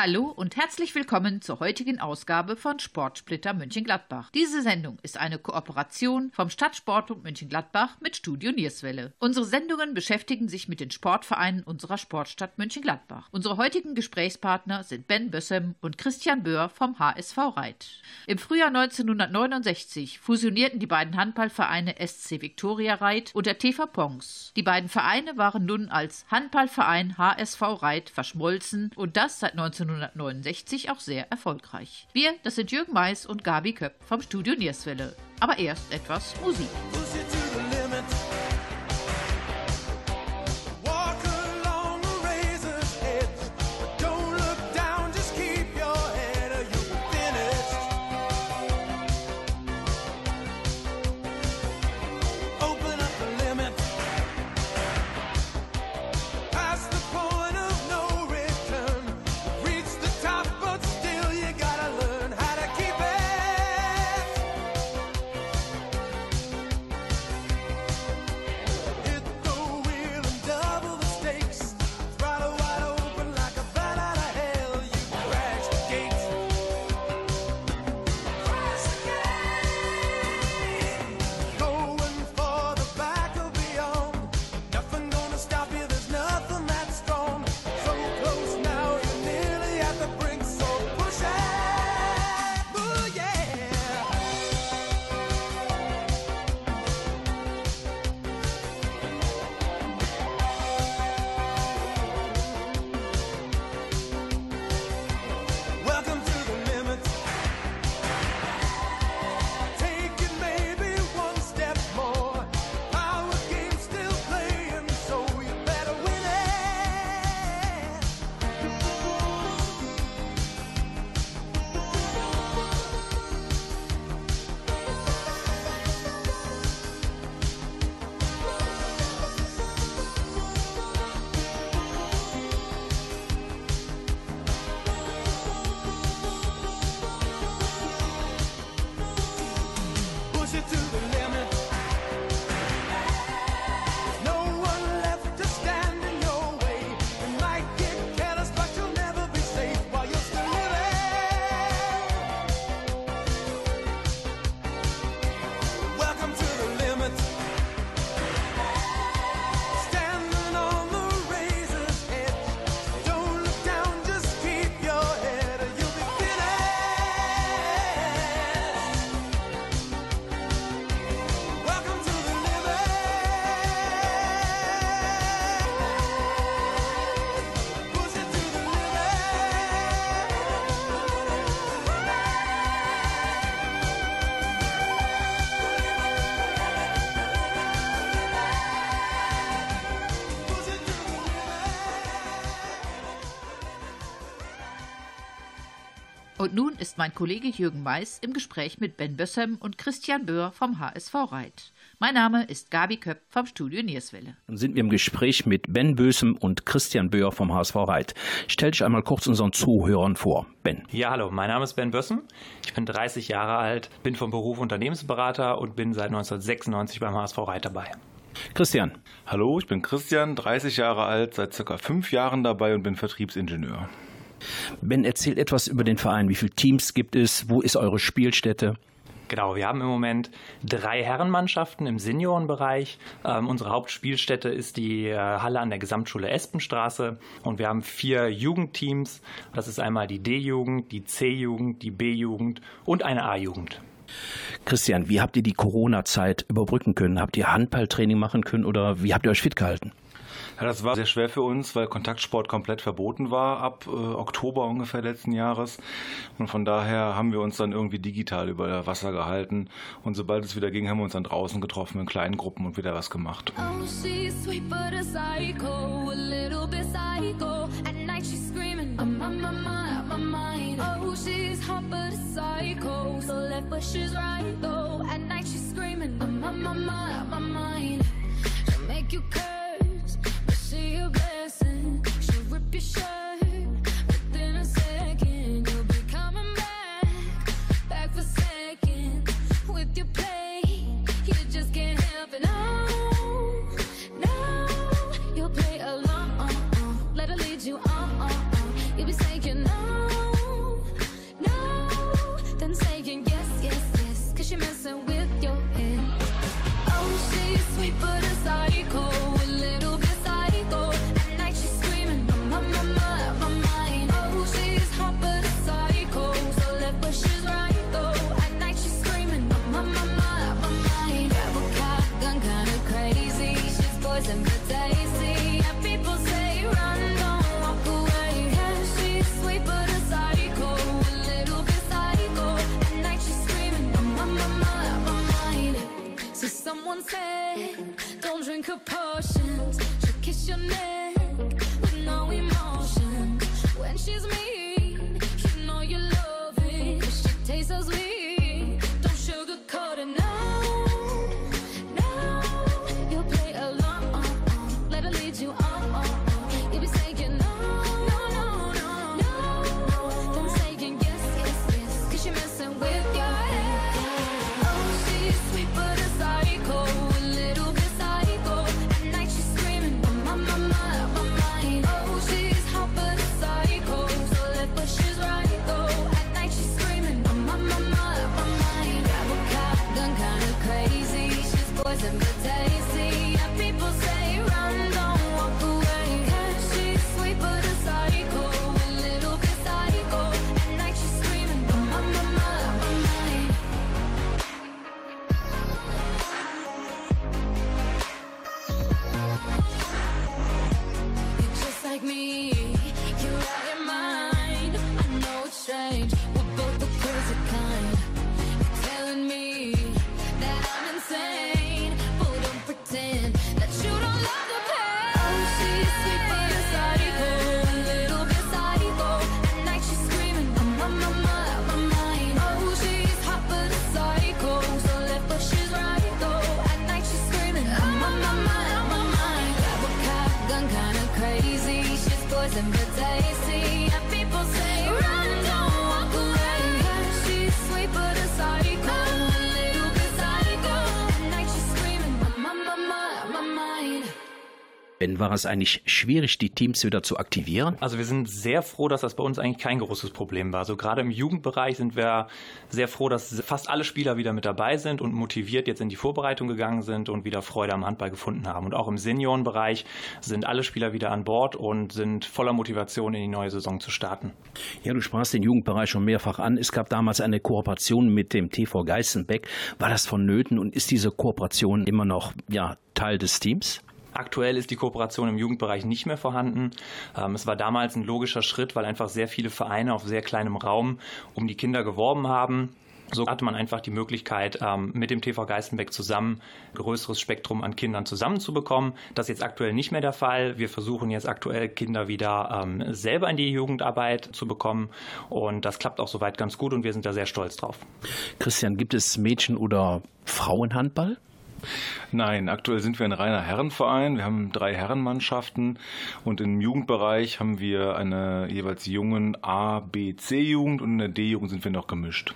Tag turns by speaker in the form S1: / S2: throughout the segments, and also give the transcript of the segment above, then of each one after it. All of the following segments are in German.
S1: Hallo und herzlich willkommen zur heutigen Ausgabe von Sportsplitter München-Gladbach. Diese Sendung ist eine Kooperation vom Stadtsportbund München-Gladbach mit Studio Nierswelle. Unsere Sendungen beschäftigen sich mit den Sportvereinen unserer Sportstadt München-Gladbach. Unsere heutigen Gesprächspartner sind Ben Bössem und Christian Böhr vom HSV Reit. Im Frühjahr 1969 fusionierten die beiden Handballvereine SC Viktoria Reit und der TV Pongs. Die beiden Vereine waren nun als Handballverein HSV Reit verschmolzen und das seit 19 1969 auch sehr erfolgreich. Wir, das sind Jürgen Mais und Gabi Köpp vom Studio Nierswelle. Aber erst etwas Musik. Und nun ist mein Kollege Jürgen Mais im Gespräch mit Ben Bössem und Christian Böhr vom HSV Reit. Mein Name ist Gabi Köpp vom Studio Nierswelle.
S2: Dann sind wir im Gespräch mit Ben Bösem und Christian Böhr vom HSV Reit. Stell dich einmal kurz unseren Zuhörern vor, Ben.
S3: Ja, hallo, mein Name ist Ben Bössem. Ich bin 30 Jahre alt, bin vom Beruf Unternehmensberater und bin seit 1996 beim HSV Reit dabei.
S2: Christian.
S4: Hallo, ich bin Christian, 30 Jahre alt, seit circa fünf Jahren dabei und bin Vertriebsingenieur.
S2: Ben, erzählt etwas über den Verein. Wie viele Teams gibt es? Wo ist eure Spielstätte?
S3: Genau, wir haben im Moment drei Herrenmannschaften im Seniorenbereich. Ähm, unsere Hauptspielstätte ist die äh, Halle an der Gesamtschule Espenstraße und wir haben vier Jugendteams. Das ist einmal die D-Jugend, die C-Jugend, die B-Jugend und eine A-Jugend.
S2: Christian, wie habt ihr die Corona-Zeit überbrücken können? Habt ihr Handballtraining machen können oder wie habt ihr euch fit gehalten?
S4: Ja, das war sehr schwer für uns, weil Kontaktsport komplett verboten war ab äh, Oktober ungefähr letzten Jahres. Und von daher haben wir uns dann irgendwie digital über Wasser gehalten. Und sobald es wieder ging, haben wir uns dann draußen getroffen in kleinen Gruppen und wieder was gemacht. Oh, she's sweet but a psycho, a little bit psycho. At night she's screaming. Oh, she's hot but a psycho, so left but she's right though. At night she's screaming, I'm on my mind, my mind. She'll make you curse. She's poison but
S2: War es eigentlich schwierig, die Teams wieder zu aktivieren?
S3: Also wir sind sehr froh, dass das bei uns eigentlich kein großes Problem war. Also gerade im Jugendbereich sind wir sehr froh, dass fast alle Spieler wieder mit dabei sind und motiviert jetzt in die Vorbereitung gegangen sind und wieder Freude am Handball gefunden haben. Und auch im Seniorenbereich sind alle Spieler wieder an Bord und sind voller Motivation in die neue Saison zu starten.
S2: Ja, du sprachst den Jugendbereich schon mehrfach an. Es gab damals eine Kooperation mit dem TV Geißenbeck. War das vonnöten und ist diese Kooperation immer noch ja, Teil des Teams?
S3: Aktuell ist die Kooperation im Jugendbereich nicht mehr vorhanden. Ähm, es war damals ein logischer Schritt, weil einfach sehr viele Vereine auf sehr kleinem Raum um die Kinder geworben haben. So hatte man einfach die Möglichkeit, ähm, mit dem TV Geistenbeck zusammen ein größeres Spektrum an Kindern zusammenzubekommen. Das ist jetzt aktuell nicht mehr der Fall. Wir versuchen jetzt aktuell Kinder wieder ähm, selber in die Jugendarbeit zu bekommen. Und das klappt auch soweit ganz gut und wir sind da sehr stolz drauf.
S2: Christian, gibt es Mädchen- oder Frauenhandball?
S5: Nein, aktuell sind wir ein reiner Herrenverein. Wir haben drei Herrenmannschaften und im Jugendbereich haben wir eine jeweils jungen A, B, C-Jugend und in der D-Jugend sind wir noch gemischt.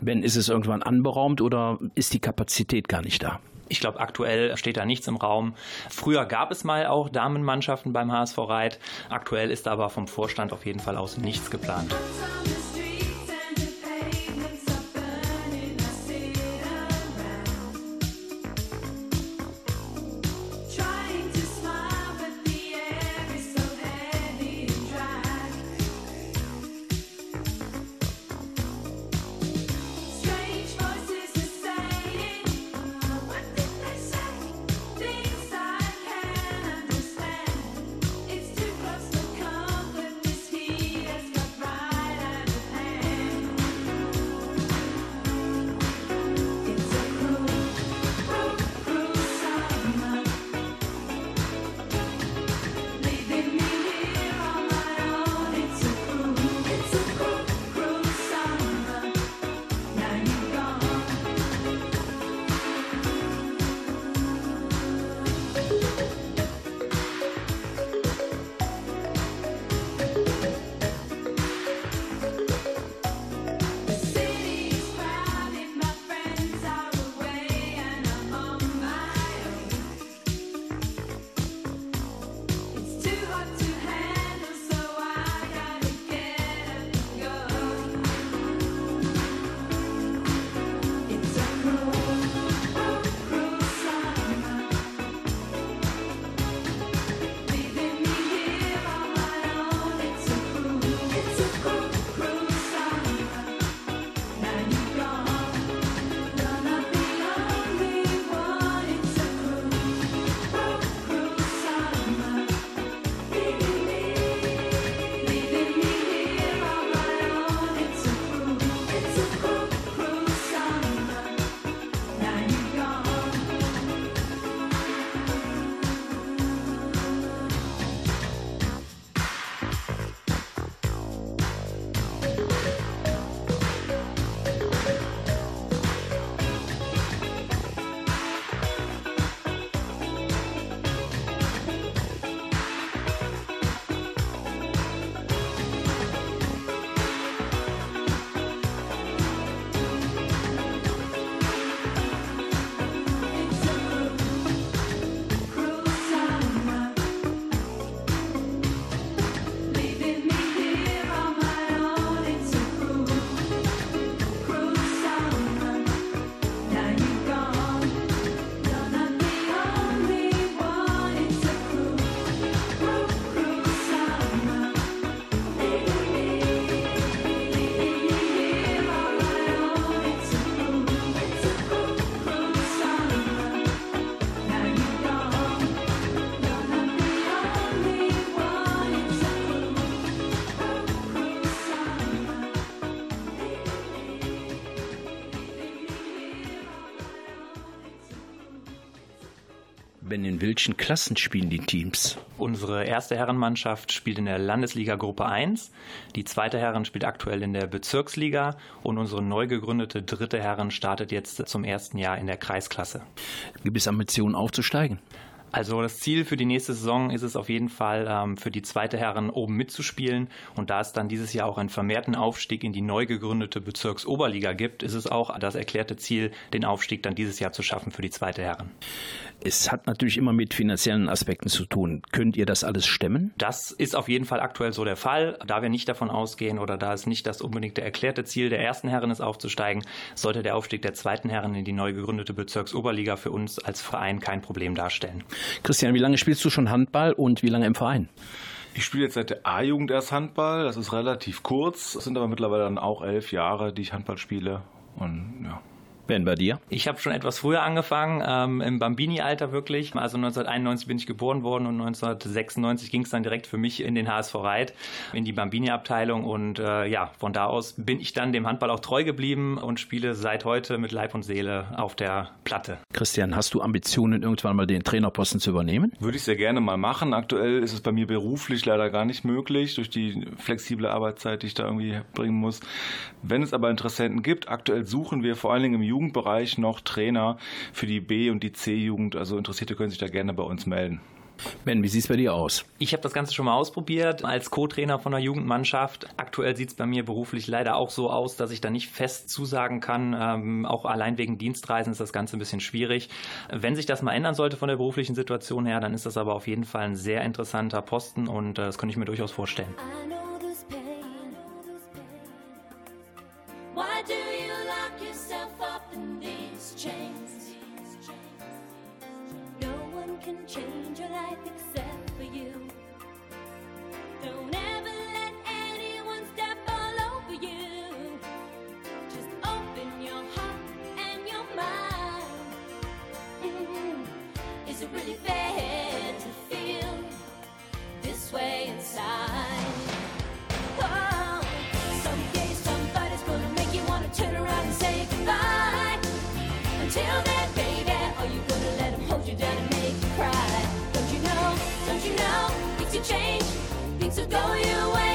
S2: Ben, ist es irgendwann anberaumt oder ist die Kapazität gar nicht da?
S3: Ich glaube, aktuell steht da nichts im Raum. Früher gab es mal auch Damenmannschaften beim HSV Reit. Aktuell ist aber vom Vorstand auf jeden Fall aus nichts geplant.
S2: Ben, in welchen Klassen spielen die Teams?
S3: Unsere erste Herrenmannschaft spielt in der Landesliga Gruppe 1, die zweite Herren spielt aktuell in der Bezirksliga und unsere neu gegründete dritte Herren startet jetzt zum ersten Jahr in der Kreisklasse.
S2: Gibt es Ambitionen aufzusteigen?
S3: Also das Ziel für die nächste Saison ist es auf jeden Fall, ähm, für die zweite Herren oben mitzuspielen. Und da es dann dieses Jahr auch einen vermehrten Aufstieg in die neu gegründete Bezirksoberliga gibt, ist es auch das erklärte Ziel, den Aufstieg dann dieses Jahr zu schaffen für die zweite Herren.
S2: Es hat natürlich immer mit finanziellen Aspekten zu tun. Könnt ihr das alles stemmen?
S3: Das ist auf jeden Fall aktuell so der Fall. Da wir nicht davon ausgehen oder da es nicht das unbedingte erklärte Ziel der ersten Herren ist, aufzusteigen, sollte der Aufstieg der zweiten Herren in die neu gegründete Bezirksoberliga für uns als Verein kein Problem darstellen.
S2: Christian, wie lange spielst du schon Handball und wie lange im Verein?
S5: Ich spiele jetzt seit der A-Jugend erst Handball. Das ist relativ kurz. Es sind aber mittlerweile dann auch elf Jahre, die ich Handball spiele. Und ja,
S2: Ben, bei dir?
S3: Ich habe schon etwas früher angefangen, ähm, im Bambini-Alter wirklich. Also 1991 bin ich geboren worden und 1996 ging es dann direkt für mich in den HSV Reit, in die Bambini-Abteilung. Und äh, ja, von da aus bin ich dann dem Handball auch treu geblieben und spiele seit heute mit Leib und Seele auf der Platte.
S2: Christian, hast du Ambitionen, irgendwann mal den Trainerposten zu übernehmen?
S5: Würde ich sehr gerne mal machen. Aktuell ist es bei mir beruflich leider gar nicht möglich, durch die flexible Arbeitszeit, die ich da irgendwie bringen muss. Wenn es aber Interessenten gibt, aktuell suchen wir vor allen Dingen im Jugend Jugendbereich noch Trainer für die B- und die C-Jugend. Also Interessierte können sich da gerne bei uns melden.
S2: Ben, wie sieht es bei dir aus?
S3: Ich habe das Ganze schon mal ausprobiert als Co-Trainer von der Jugendmannschaft. Aktuell sieht es bei mir beruflich leider auch so aus, dass ich da nicht fest zusagen kann. Ähm, auch allein wegen Dienstreisen ist das Ganze ein bisschen schwierig. Wenn sich das mal ändern sollte von der beruflichen Situation her, dann ist das aber auf jeden Fall ein sehr interessanter Posten und äh, das könnte ich mir durchaus vorstellen.
S6: Will go your way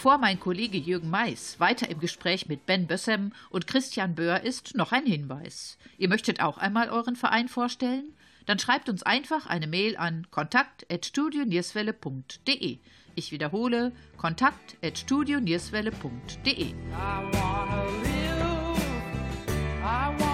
S7: bevor mein Kollege Jürgen Mais weiter im Gespräch mit Ben Bössem und Christian Böhr ist, noch ein Hinweis. Ihr möchtet auch einmal euren Verein vorstellen? Dann schreibt uns einfach eine Mail an kontakt.studionierswelle.de. Ich wiederhole, kontakt.studionierswelle.de.
S8: I wanna live, I wanna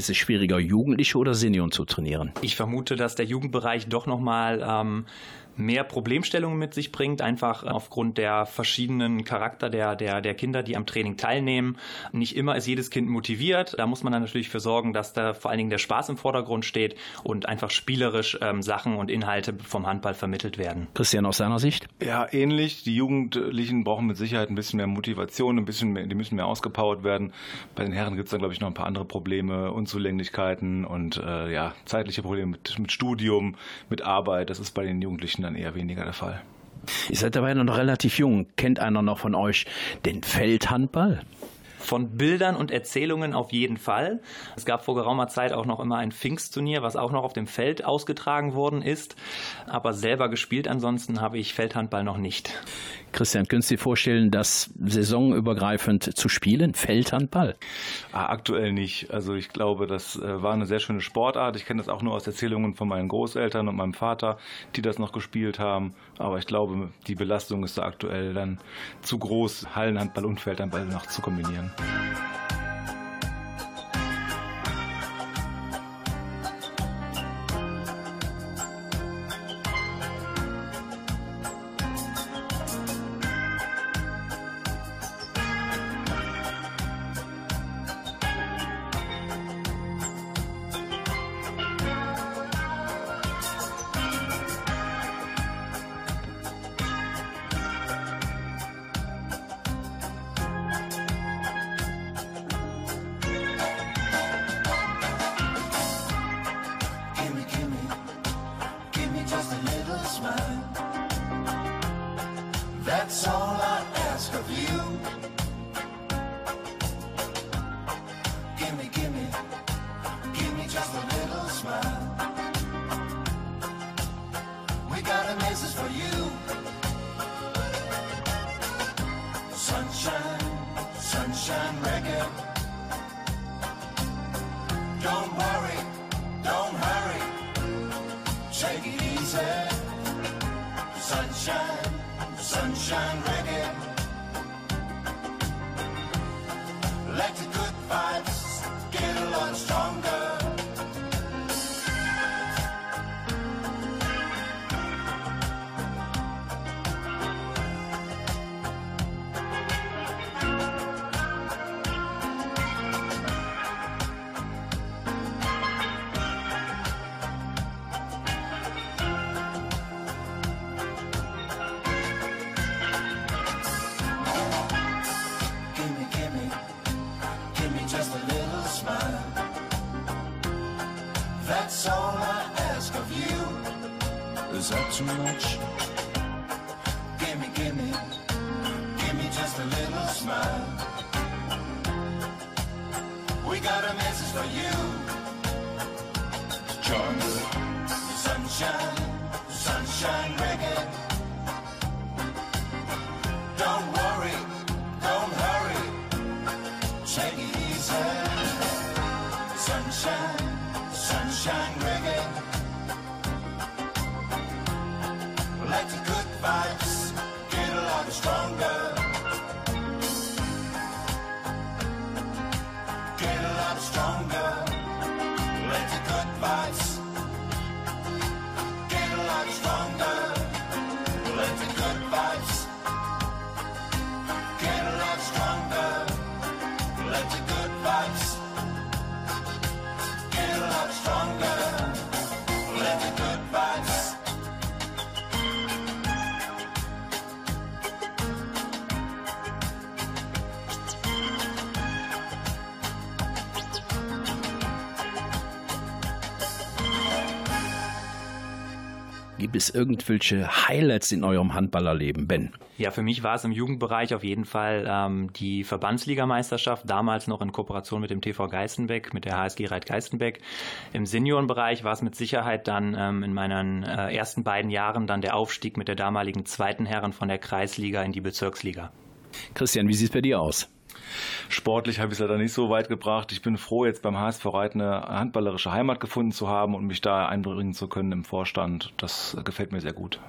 S2: ist es schwieriger, Jugendliche oder Senioren zu trainieren?
S3: Ich vermute, dass der Jugendbereich doch nochmal ähm, mehr Problemstellungen mit sich bringt, einfach aufgrund der verschiedenen Charakter der, der, der Kinder, die am Training teilnehmen. Nicht immer ist jedes Kind motiviert. Da muss man dann natürlich für sorgen, dass da vor allen Dingen der Spaß im Vordergrund steht und einfach spielerisch ähm, Sachen und Inhalte vom Handball vermittelt werden.
S2: Christian, aus seiner Sicht?
S5: Ja, ähnlich. Die Jugendlichen brauchen mit Sicherheit ein bisschen mehr Motivation, ein bisschen mehr, die müssen mehr ausgepowert werden. Bei den Herren gibt es dann, glaube ich, noch ein paar andere Probleme, Unzulänglichkeiten und äh, ja, zeitliche Probleme mit, mit Studium, mit Arbeit. Das ist bei den Jugendlichen dann eher weniger der Fall.
S2: Ihr seid dabei noch relativ jung. Kennt einer noch von euch den Feldhandball?
S3: Von Bildern und Erzählungen auf jeden Fall. Es gab vor geraumer Zeit auch noch immer ein Pfingstturnier, was auch noch auf dem Feld ausgetragen worden ist. Aber selber gespielt ansonsten habe ich Feldhandball noch nicht.
S2: Christian, könntest du dir vorstellen, das saisonübergreifend zu spielen, Feldhandball?
S5: Ah, aktuell nicht. Also ich glaube, das äh, war eine sehr schöne Sportart. Ich kenne das auch nur aus Erzählungen von meinen Großeltern und meinem Vater, die das noch gespielt haben. Aber ich glaube, die Belastung ist da aktuell dann zu groß, Hallenhandball und Feldhandball noch zu kombinieren.
S9: We got a message for you. Sunshine, sunshine
S2: Gibt es irgendwelche Highlights in eurem Handballerleben, Ben?
S3: Ja, für mich war es im Jugendbereich auf jeden Fall ähm, die Verbandsligameisterschaft, damals noch in Kooperation mit dem TV Geistenbeck, mit der HSG Reit Geistenbeck. Im Seniorenbereich war es mit Sicherheit dann ähm, in meinen äh, ersten beiden Jahren dann der Aufstieg mit der damaligen zweiten Herren von der Kreisliga in die Bezirksliga.
S2: Christian, wie sieht es bei dir aus?
S5: Sportlich habe ich es leider nicht so weit gebracht. Ich bin froh, jetzt beim HSV Reit eine handballerische Heimat gefunden zu haben und mich da einbringen zu können im Vorstand. Das gefällt mir sehr gut.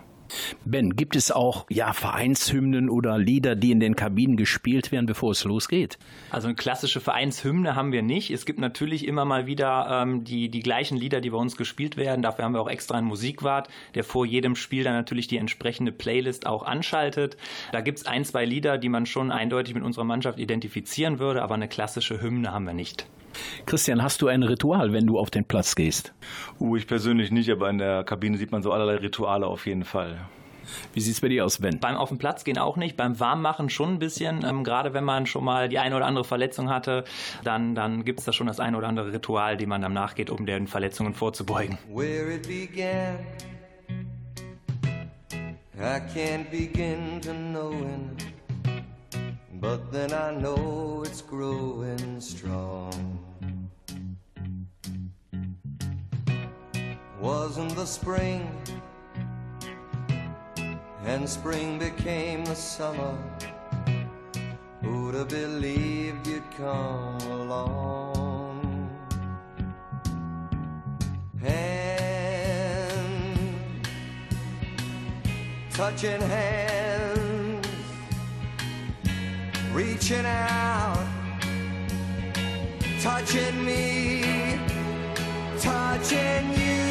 S2: Ben, gibt es auch ja Vereinshymnen oder Lieder, die in den Kabinen gespielt werden, bevor es losgeht?
S3: Also eine klassische Vereinshymne haben wir nicht. Es gibt natürlich immer mal wieder ähm, die, die gleichen Lieder, die bei uns gespielt werden. Dafür haben wir auch extra einen Musikwart, der vor jedem Spiel dann natürlich die entsprechende Playlist auch anschaltet. Da gibt es ein, zwei Lieder, die man schon eindeutig mit unserer Mannschaft identifizieren würde, aber eine klassische Hymne haben wir nicht.
S2: Christian, hast du ein Ritual, wenn du auf den Platz gehst?
S5: Uh, ich persönlich nicht, aber in der Kabine sieht man so allerlei Rituale auf jeden Fall.
S2: Wie sieht es bei dir aus, Ben?
S3: Beim auf den Platz gehen auch nicht, beim Warmmachen schon ein bisschen. Ähm, gerade wenn man schon mal die eine oder andere Verletzung hatte, dann, dann gibt es da schon das eine oder andere Ritual, dem man dann nachgeht, um den Verletzungen vorzubeugen.
S10: where it began. I can't begin to knowing, but then I know it's growing strong. Wasn't the spring, and spring became the summer. Who'd have believed you'd come along? Hand, touching hands, reaching out, touching me, touching you.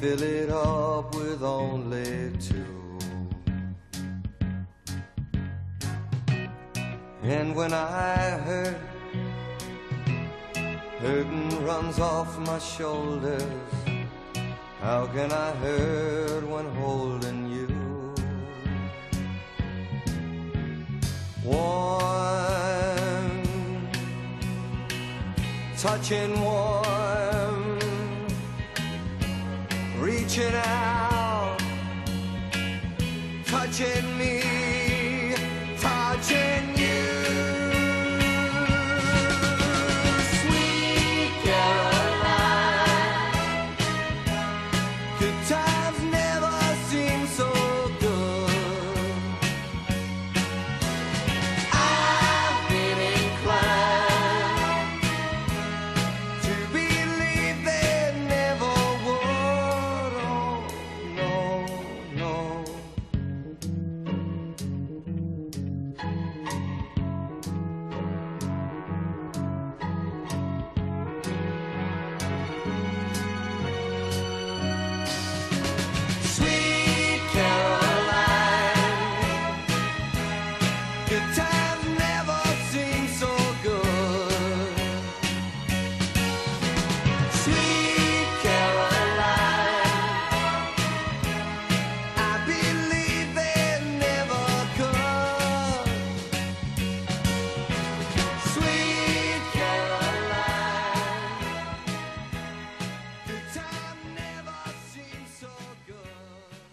S10: Fill it up with only two. And when I hurt, hurting runs off my shoulders. How can I hurt when holding you? Warm, touching warm, reaching out,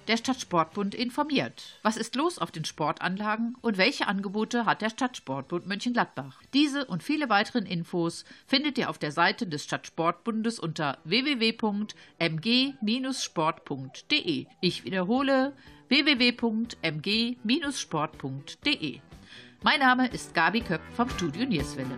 S7: der Stadtsportbund informiert. Was ist los auf den Sportanlagen und welche Angebote hat der Stadtsportbund Mönchengladbach? Diese und viele weiteren Infos findet ihr auf der Seite des Stadtsportbundes unter www.mg-sport.de. Ich wiederhole www.mg-sport.de. Mein Name ist Gabi Köpp vom Studio Nierswelle.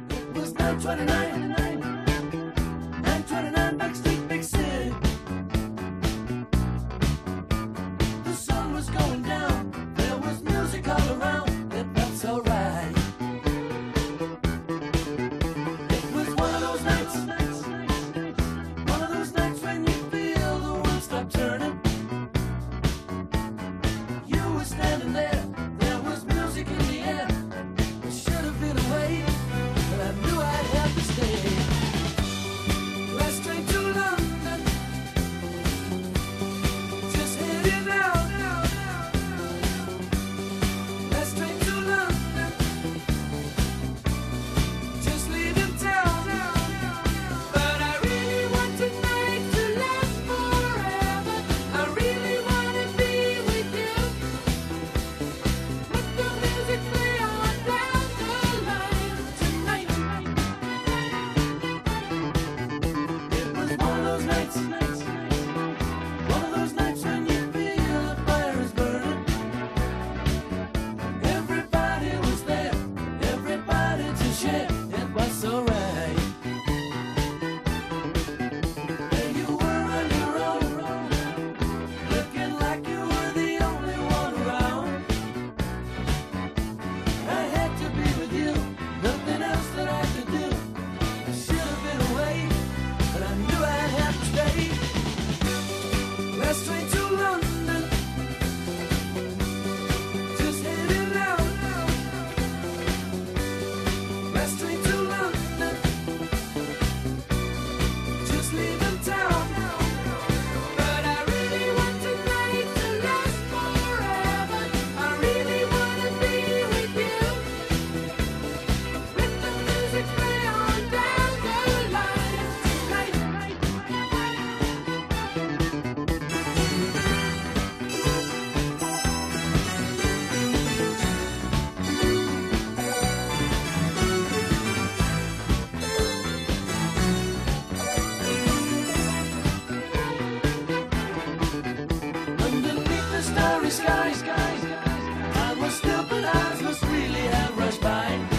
S11: fine.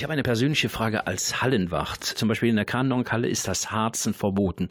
S2: Ich habe eine persönliche Frage als Hallenwacht. Zum Beispiel in der Kandonk-Halle ist das Harzen verboten.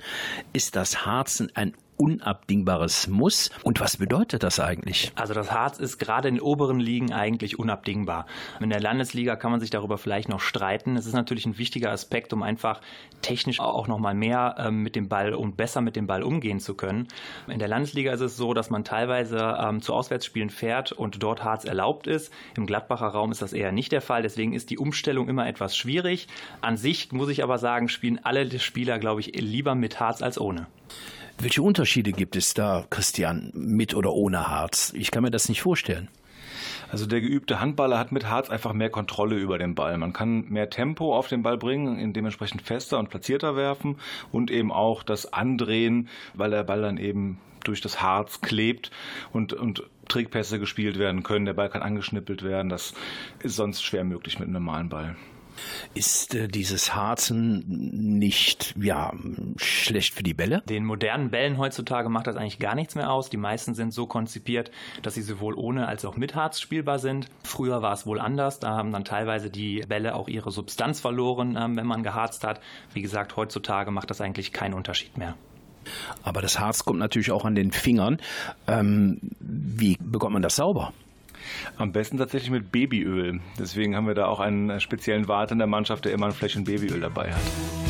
S2: Ist das Harzen ein unabdingbares Muss? Und was bedeutet das eigentlich?
S3: Also das Harz ist gerade in den oberen Ligen eigentlich unabdingbar. In der Landesliga kann man sich darüber vielleicht noch streiten. Es ist natürlich ein wichtiger Aspekt, um einfach technisch auch noch mal mehr ähm, mit dem Ball und besser mit dem Ball umgehen zu können. In der Landesliga ist es so, dass man teilweise ähm, zu Auswärtsspielen fährt und dort Harz erlaubt ist. Im Gladbacher Raum ist das eher nicht der Fall. Deswegen ist die Umstellung immer etwas schwierig. An sich muss ich aber sagen, spielen alle Spieler, glaube ich, lieber mit Harz als ohne.
S2: Welche Unterschiede gibt es da, Christian, mit oder ohne Harz? Ich kann mir das nicht vorstellen.
S1: Also der geübte Handballer hat mit Harz einfach mehr Kontrolle über den Ball. Man kann mehr Tempo auf den Ball bringen, dementsprechend fester und platzierter werfen und eben auch das Andrehen, weil der Ball dann eben durch das Harz klebt und, und Trickpässe gespielt werden können. Der Ball kann angeschnippelt werden. Das ist sonst schwer möglich mit einem normalen Ball.
S2: Ist äh, dieses Harzen nicht ja schlecht für die Bälle?
S3: Den modernen Bällen heutzutage macht das eigentlich gar nichts mehr aus. Die meisten sind so konzipiert, dass sie sowohl ohne als auch mit Harz spielbar sind. Früher war es wohl anders. Da haben dann teilweise die Bälle auch ihre Substanz verloren, ähm, wenn man geharzt hat. Wie gesagt, heutzutage macht das eigentlich keinen Unterschied mehr.
S2: Aber das Harz kommt natürlich auch an den Fingern. Ähm, wie bekommt man das sauber?
S1: Am besten tatsächlich mit Babyöl. Deswegen haben wir da auch einen speziellen Wart in der Mannschaft, der immer ein Fläschchen Babyöl dabei hat.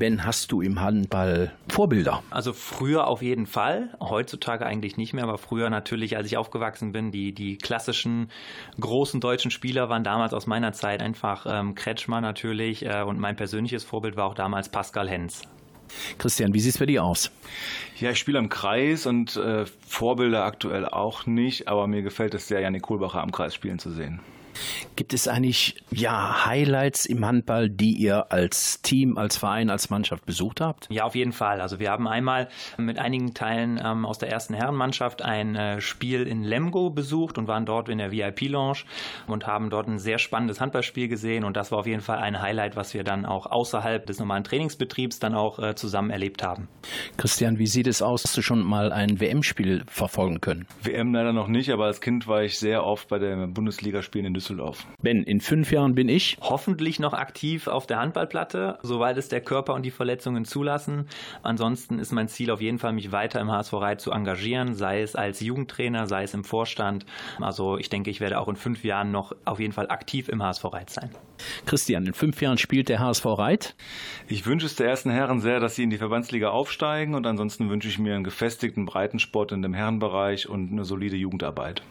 S2: Ben, hast du im Handball Vorbilder?
S3: Also früher auf jeden Fall, heutzutage eigentlich nicht mehr, aber früher natürlich, als ich aufgewachsen bin, die, die klassischen großen deutschen Spieler waren damals aus meiner Zeit einfach ähm, Kretschmer natürlich äh, und mein persönliches Vorbild war auch damals Pascal Hens.
S2: Christian, wie sieht es bei dir aus?
S1: Ja, ich spiele am Kreis und äh, Vorbilder aktuell auch nicht, aber mir gefällt es sehr, Janik Kohlbacher am Kreis spielen zu sehen.
S2: Gibt es eigentlich ja Highlights im Handball, die ihr als Team, als Verein, als Mannschaft besucht habt?
S3: Ja, auf jeden Fall. Also wir haben einmal mit einigen Teilen ähm, aus der ersten Herrenmannschaft ein äh, Spiel in Lemgo besucht und waren dort in der VIP-Lounge und haben dort ein sehr spannendes Handballspiel gesehen und das war auf jeden Fall ein Highlight, was wir dann auch außerhalb des normalen Trainingsbetriebs dann auch äh, zusammen erlebt haben.
S2: Christian, wie sieht es aus? Hast du schon mal ein WM-Spiel verfolgen können?
S5: WM leider noch nicht, aber als Kind war ich sehr oft bei den Bundesligaspielen in Düsseldorf.
S2: Ben, in fünf Jahren bin ich
S3: Hoffentlich noch aktiv auf der Handballplatte, soweit es der Körper und die Verletzungen zulassen. Ansonsten ist mein Ziel auf jeden Fall, mich weiter im HSV Reit zu engagieren, sei es als Jugendtrainer, sei es im Vorstand. Also ich denke, ich werde auch in fünf Jahren noch auf jeden Fall aktiv im HSV Reit sein.
S2: Christian, in fünf Jahren spielt der HSV Reit.
S5: Ich wünsche es der ersten Herren sehr, dass sie in die Verbandsliga aufsteigen und ansonsten wünsche ich mir einen gefestigten Breitensport in dem Herrenbereich und eine solide Jugendarbeit.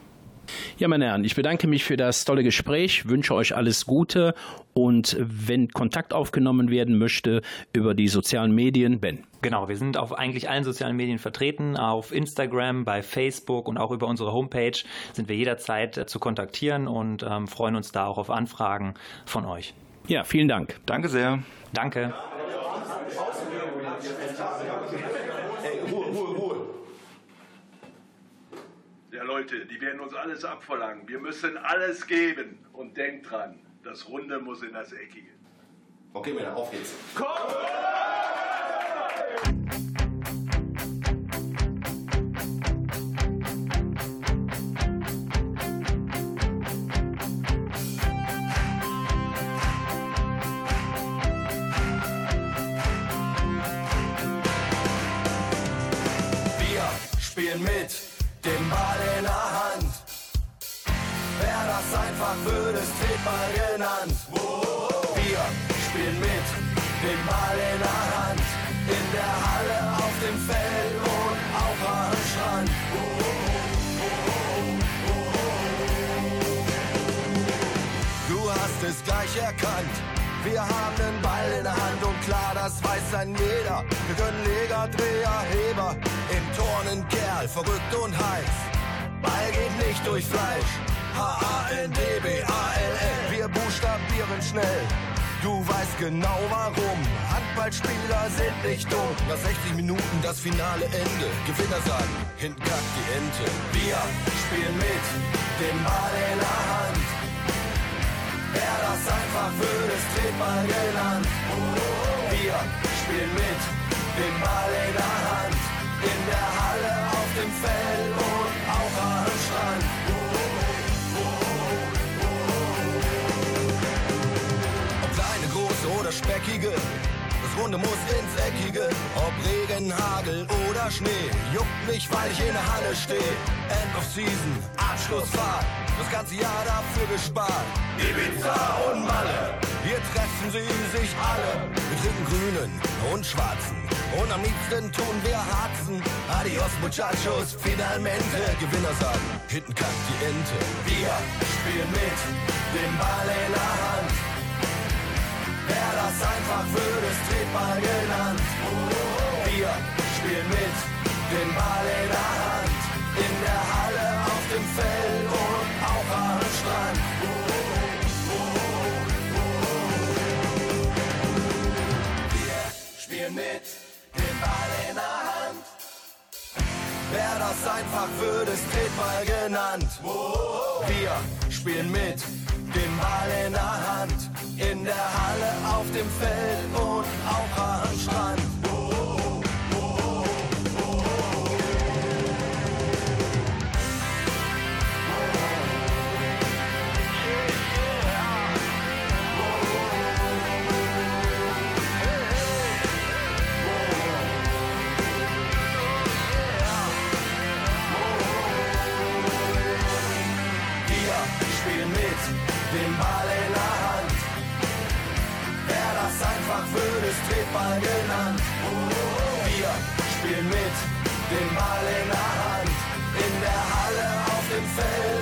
S2: Ja, meine Herren, ich bedanke mich für das tolle Gespräch, wünsche euch alles Gute und wenn Kontakt aufgenommen werden möchte über die sozialen Medien, Ben.
S3: Genau, wir sind auf eigentlich allen sozialen Medien vertreten, auf Instagram, bei Facebook und auch über unsere Homepage sind wir jederzeit äh, zu kontaktieren und ähm, freuen uns da auch auf Anfragen von euch.
S2: Ja, vielen Dank.
S5: Danke sehr.
S3: Danke.
S12: Ja, Leute, die werden uns alles abverlangen. Wir müssen alles geben. Und denkt dran, das Runde muss in das Eckige.
S13: Okay, Männer, auf geht's.
S11: Wir spielen mit Ball in der Hand. Wer das einfach würde, ist Tretball genannt. Wir spielen mit dem Ball in der Hand. In der Halle, auf dem Feld und auch am Strand. Du hast es gleich erkannt. Wir haben den Ball in der Hand und klar, das weiß dann jeder. Wir können Leger, Dreher, Heber, im Turnen Kerl, verrückt und heiß. Ball geht nicht durch Fleisch. H-A-N-D-B-A-L-L. Wir buchstabieren schnell. Du weißt genau warum. Handballspieler sind nicht dumm. Nach 60 Minuten das finale Ende. Gewinner sagen, hinten kackt die Ente. Wir spielen mit, den Ball in der Hand. Wer das einfach würde, ist Tretball genannt. Wir spielen mit, den Ball in der Hand. In der Halle, auf dem Feld und auch am Strand. Ob kleine, große oder speckige, das Runde muss ins Eckige. Ob Regen, Hagel oder Schnee, juckt mich, weil ich in der Halle stehe. End of Season, Abschlussfahrt, das ganze Jahr dafür gespart. Ibiza und Malle, hier treffen sie sich alle. Wir trinken grünen und schwarzen und am liebsten tun wir Harzen. Adios Muchachos, finalmente. Gewinner sagen, hinten kackt die Ente. Wir spielen mit, den Ball in der Hand. Wer das einfach würde, ist Tretball genannt. Wir spielen mit, den Ball in der Hand. In der Halle, auf dem Feld und auch am Strand. Wir spielen mit, den Ball in der Hand. Wer das einfach würde, ist Tretball genannt. Wir spielen mit, den Ball in der Hand. In der Halle, auf dem Feld und auch am Strand. Tretball genannt. Wir spielen mit, den Ball in der Hand. In der Halle, auf dem Feld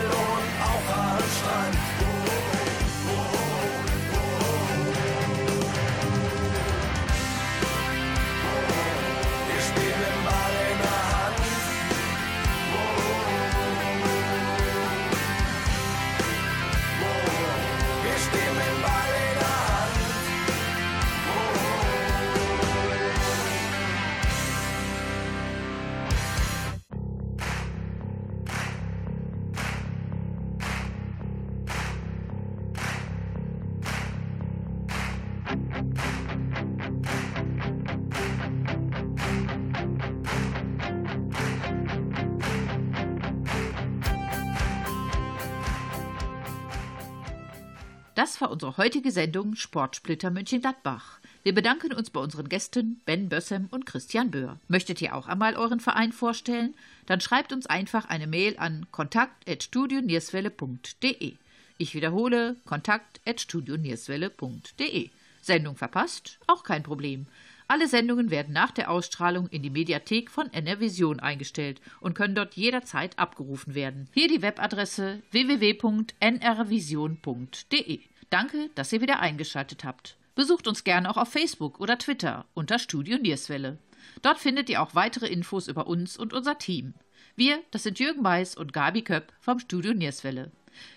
S7: War unsere heutige Sendung Sportsplitter Mönchengladbach. Wir bedanken uns bei unseren Gästen Ben Bössem und Christian Böhr. Möchtet ihr auch einmal euren Verein vorstellen? Dann schreibt uns einfach eine Mail an kontakt.studionierswelle.de. Ich wiederhole kontakt.studionierswelle.de. Sendung verpasst? Auch kein Problem. Alle Sendungen werden nach der Ausstrahlung in die Mediathek von NRVision eingestellt und können dort jederzeit abgerufen werden. Hier die Webadresse www.nrvision.de. Danke, dass ihr wieder eingeschaltet habt. Besucht uns gerne auch auf Facebook oder Twitter unter Studio Nierswelle. Dort findet ihr auch weitere Infos über uns und unser Team. Wir, das sind Jürgen Weiß und Gabi Köpp vom Studio Nierswelle.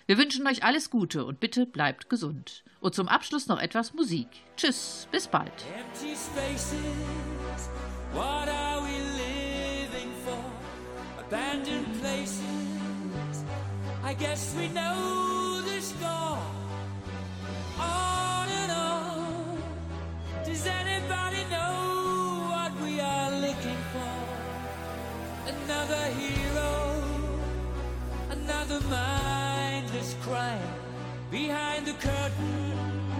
S7: Wir wünschen euch alles Gute und bitte bleibt gesund. Und zum Abschluss noch etwas Musik. Tschüss, bis bald.
S14: Empty spaces, what are we living for? Abandoned places, I guess we know. On and on, does anybody know what we are looking for? Another hero, another mindless crime behind the curtain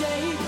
S14: of